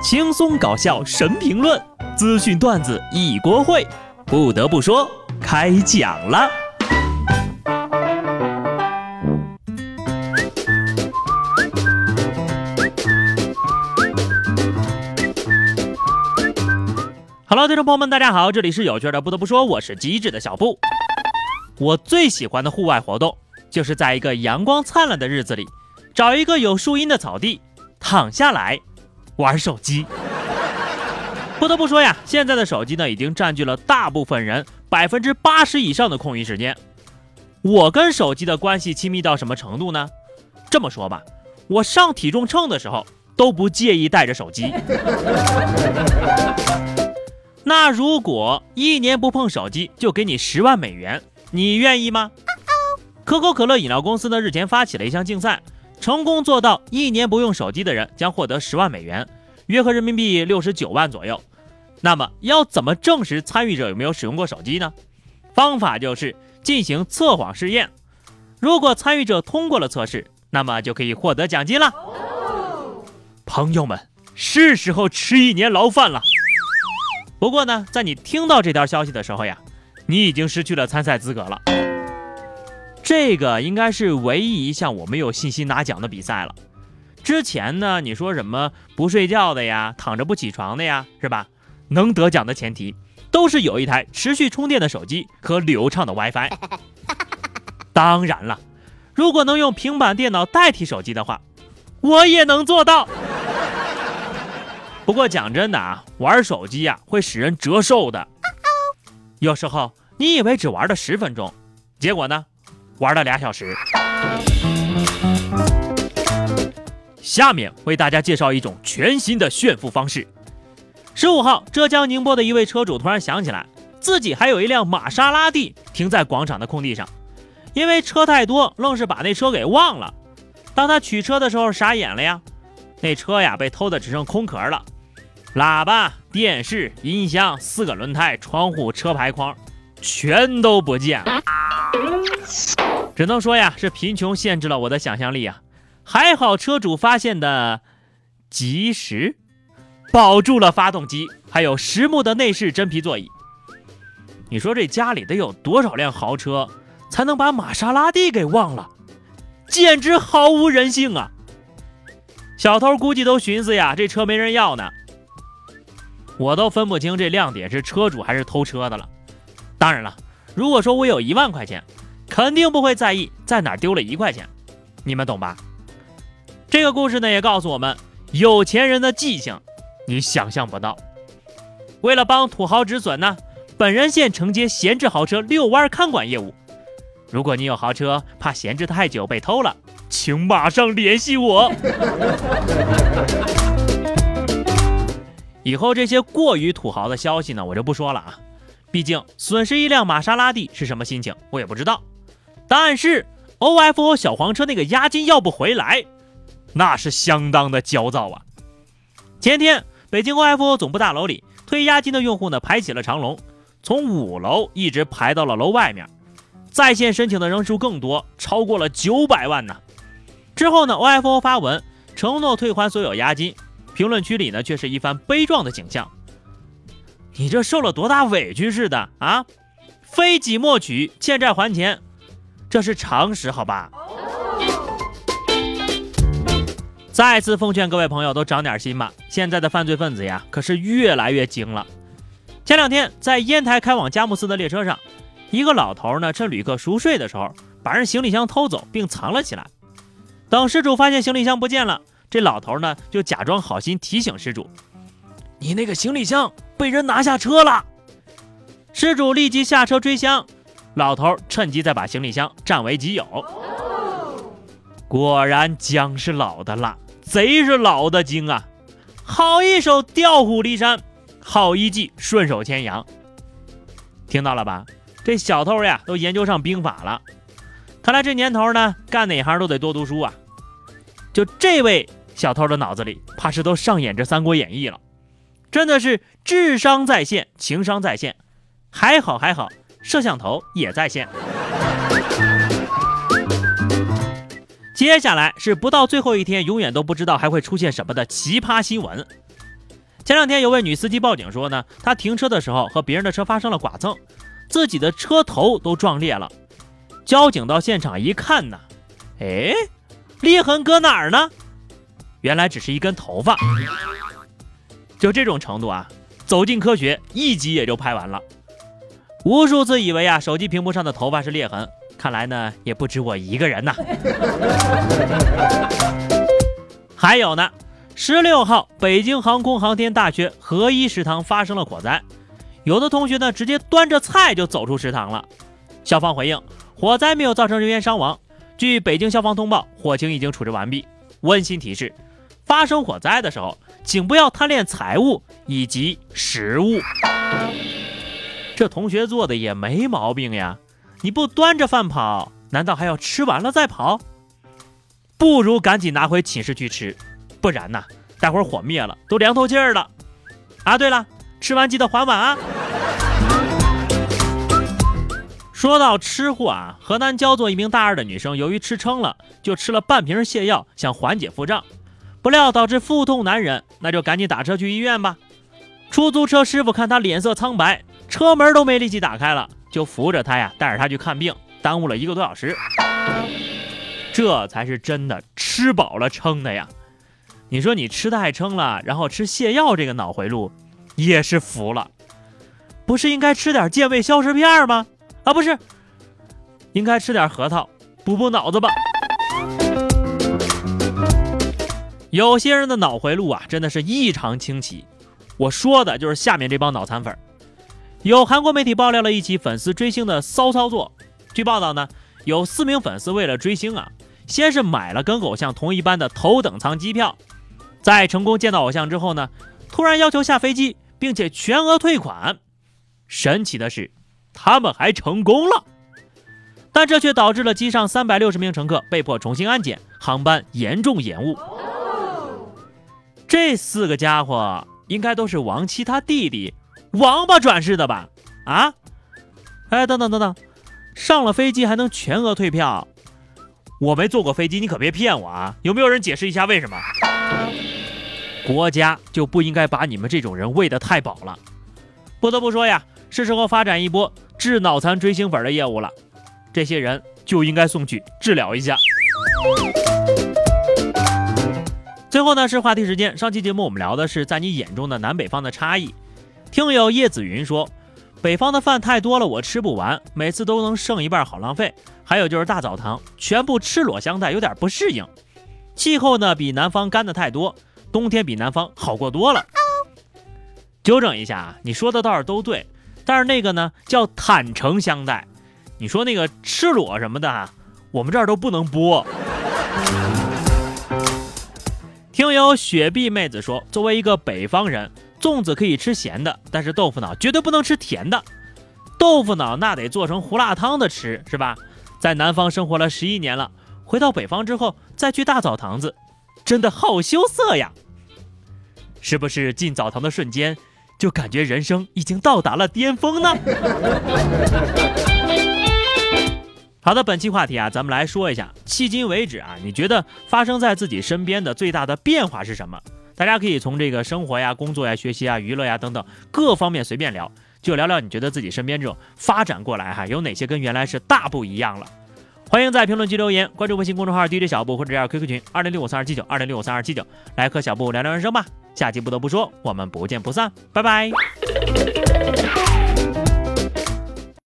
轻松搞笑神评论，资讯段子一锅烩。不得不说，开讲了。Hello，听众朋友们，大家好，这里是有趣的。不得不说，我是机智的小布。我最喜欢的户外活动，就是在一个阳光灿烂的日子里，找一个有树荫的草地，躺下来。玩手机，不得不说呀，现在的手机呢，已经占据了大部分人百分之八十以上的空余时间。我跟手机的关系亲密到什么程度呢？这么说吧，我上体重秤的时候都不介意带着手机。那如果一年不碰手机就给你十万美元，你愿意吗？可口可乐饮料公司呢日前发起了一项竞赛。成功做到一年不用手机的人将获得十万美元，约合人民币六十九万左右。那么要怎么证实参与者有没有使用过手机呢？方法就是进行测谎试验。如果参与者通过了测试，那么就可以获得奖金了。朋友们，是时候吃一年牢饭了。不过呢，在你听到这条消息的时候呀，你已经失去了参赛资格了。这个应该是唯一一项我没有信心拿奖的比赛了。之前呢，你说什么不睡觉的呀，躺着不起床的呀，是吧？能得奖的前提都是有一台持续充电的手机和流畅的 WiFi。当然了，如果能用平板电脑代替手机的话，我也能做到。不过讲真的啊，玩手机呀会使人折寿的。有时候你以为只玩了十分钟，结果呢？玩了俩小时。下面为大家介绍一种全新的炫富方式。十五号，浙江宁波的一位车主突然想起来，自己还有一辆玛莎拉蒂停在广场的空地上，因为车太多，愣是把那车给忘了。当他取车的时候，傻眼了呀，那车呀被偷的只剩空壳了，喇叭、电视、音箱、四个轮胎、窗户、车牌框，全都不见了。只能说呀，是贫穷限制了我的想象力啊！还好车主发现的及时，保住了发动机，还有实木的内饰真皮座椅。你说这家里得有多少辆豪车，才能把玛莎拉蒂给忘了？简直毫无人性啊！小偷估计都寻思呀，这车没人要呢。我都分不清这亮点是车主还是偷车的了。当然了，如果说我有一万块钱。肯定不会在意在哪丢了一块钱，你们懂吧？这个故事呢也告诉我们，有钱人的记性，你想象不到。为了帮土豪止损呢，本人现承接闲置豪车遛弯看管业务。如果你有豪车，怕闲置太久被偷了，请马上联系我。以后这些过于土豪的消息呢，我就不说了啊，毕竟损失一辆玛莎拉蒂是什么心情，我也不知道。但是 OFO 小黄车那个押金要不回来，那是相当的焦躁啊！前天，北京 OFO 总部大楼里退押金的用户呢排起了长龙，从五楼一直排到了楼外面，在线申请的人数更多，超过了九百万呢。之后呢，OFO 发文承诺退还所有押金，评论区里呢却是一番悲壮的景象。你这受了多大委屈似的啊？非己莫取，欠债还钱。这是常识，好吧。再次奉劝各位朋友都长点心吧。现在的犯罪分子呀，可是越来越精了。前两天在烟台开往佳木斯的列车上，一个老头呢，趁旅客熟睡的时候，把人行李箱偷走并藏了起来。等失主发现行李箱不见了，这老头呢就假装好心提醒失主：“你那个行李箱被人拿下车了。”失主立即下车追箱。老头趁机再把行李箱占为己有，果然姜是老的辣，贼是老的精啊！好一手调虎离山，好一计顺手牵羊。听到了吧？这小偷呀都研究上兵法了，看来这年头呢，干哪行都得多读书啊！就这位小偷的脑子里，怕是都上演着《三国演义》了，真的是智商在线，情商在线，还好还好。摄像头也在线。接下来是不到最后一天，永远都不知道还会出现什么的奇葩新闻。前两天有位女司机报警说呢，她停车的时候和别人的车发生了剐蹭，自己的车头都撞裂了。交警到现场一看呢，哎，裂痕搁哪儿呢？原来只是一根头发。就这种程度啊，走进科学一集也就拍完了。无数次以为啊，手机屏幕上的头发是裂痕，看来呢也不止我一个人呐。还有呢，十六号北京航空航天大学合一食堂发生了火灾，有的同学呢直接端着菜就走出食堂了。消防回应，火灾没有造成人员伤亡。据北京消防通报，火情已经处置完毕。温馨提示：发生火灾的时候，请不要贪恋财物以及食物。这同学做的也没毛病呀，你不端着饭跑，难道还要吃完了再跑？不如赶紧拿回寝室去吃，不然呐，待会儿火灭了都凉透气儿了。啊，对了，吃完记得还碗啊。说到吃货啊，河南焦作一名大二的女生，由于吃撑了，就吃了半瓶泻药，想缓解腹胀，不料导致腹痛难忍，那就赶紧打车去医院吧。出租车师傅看她脸色苍白，车门都没力气打开了，就扶着他呀，带着他去看病，耽误了一个多小时。这才是真的吃饱了撑的呀！你说你吃太撑了，然后吃泻药，这个脑回路也是服了。不是应该吃点健胃消食片吗？啊，不是，应该吃点核桃补补脑子吧。有些人的脑回路啊，真的是异常清奇。我说的就是下面这帮脑残粉。有韩国媒体爆料了一起粉丝追星的骚操作。据报道呢，有四名粉丝为了追星啊。先是买了跟偶像同一班的头等舱机票，在成功见到偶像之后呢，突然要求下飞机，并且全额退款。神奇的是，他们还成功了，但这却导致了机上三百六十名乘客被迫重新安检，航班严重延误。这四个家伙应该都是王七他弟弟王八转世的吧？啊？哎，等等等等，上了飞机还能全额退票？我没坐过飞机，你可别骗我啊！有没有人解释一下为什么？国家就不应该把你们这种人喂得太饱了。不得不说呀，是时候发展一波治脑残追星粉的业务了。这些人就应该送去治疗一下。最后呢是话题时间，上期节目我们聊的是在你眼中的南北方的差异。听友叶子云说。北方的饭太多了，我吃不完，每次都能剩一半，好浪费。还有就是大澡堂全部赤裸相待，有点不适应。气候呢比南方干的太多，冬天比南方好过多了。纠正一下啊，你说的倒是都对，但是那个呢叫坦诚相待，你说那个赤裸什么的，我们这儿都不能播。听友雪碧妹子说，作为一个北方人。粽子可以吃咸的，但是豆腐脑绝对不能吃甜的。豆腐脑那得做成胡辣汤的吃，是吧？在南方生活了十一年了，回到北方之后再去大澡堂子，真的好羞涩呀！是不是进澡堂的瞬间就感觉人生已经到达了巅峰呢？好的，本期话题啊，咱们来说一下，迄今为止啊，你觉得发生在自己身边的最大的变化是什么？大家可以从这个生活呀、工作呀、学习啊、娱乐呀等等各方面随便聊，就聊聊你觉得自己身边这种发展过来哈，有哪些跟原来是大不一样了？欢迎在评论区留言，关注微信公众号 DJ 小布或者加 QQ 群二零六五三二七九二零六五三二七九，来和小布聊聊人生吧。下期不得不说，我们不见不散，拜拜。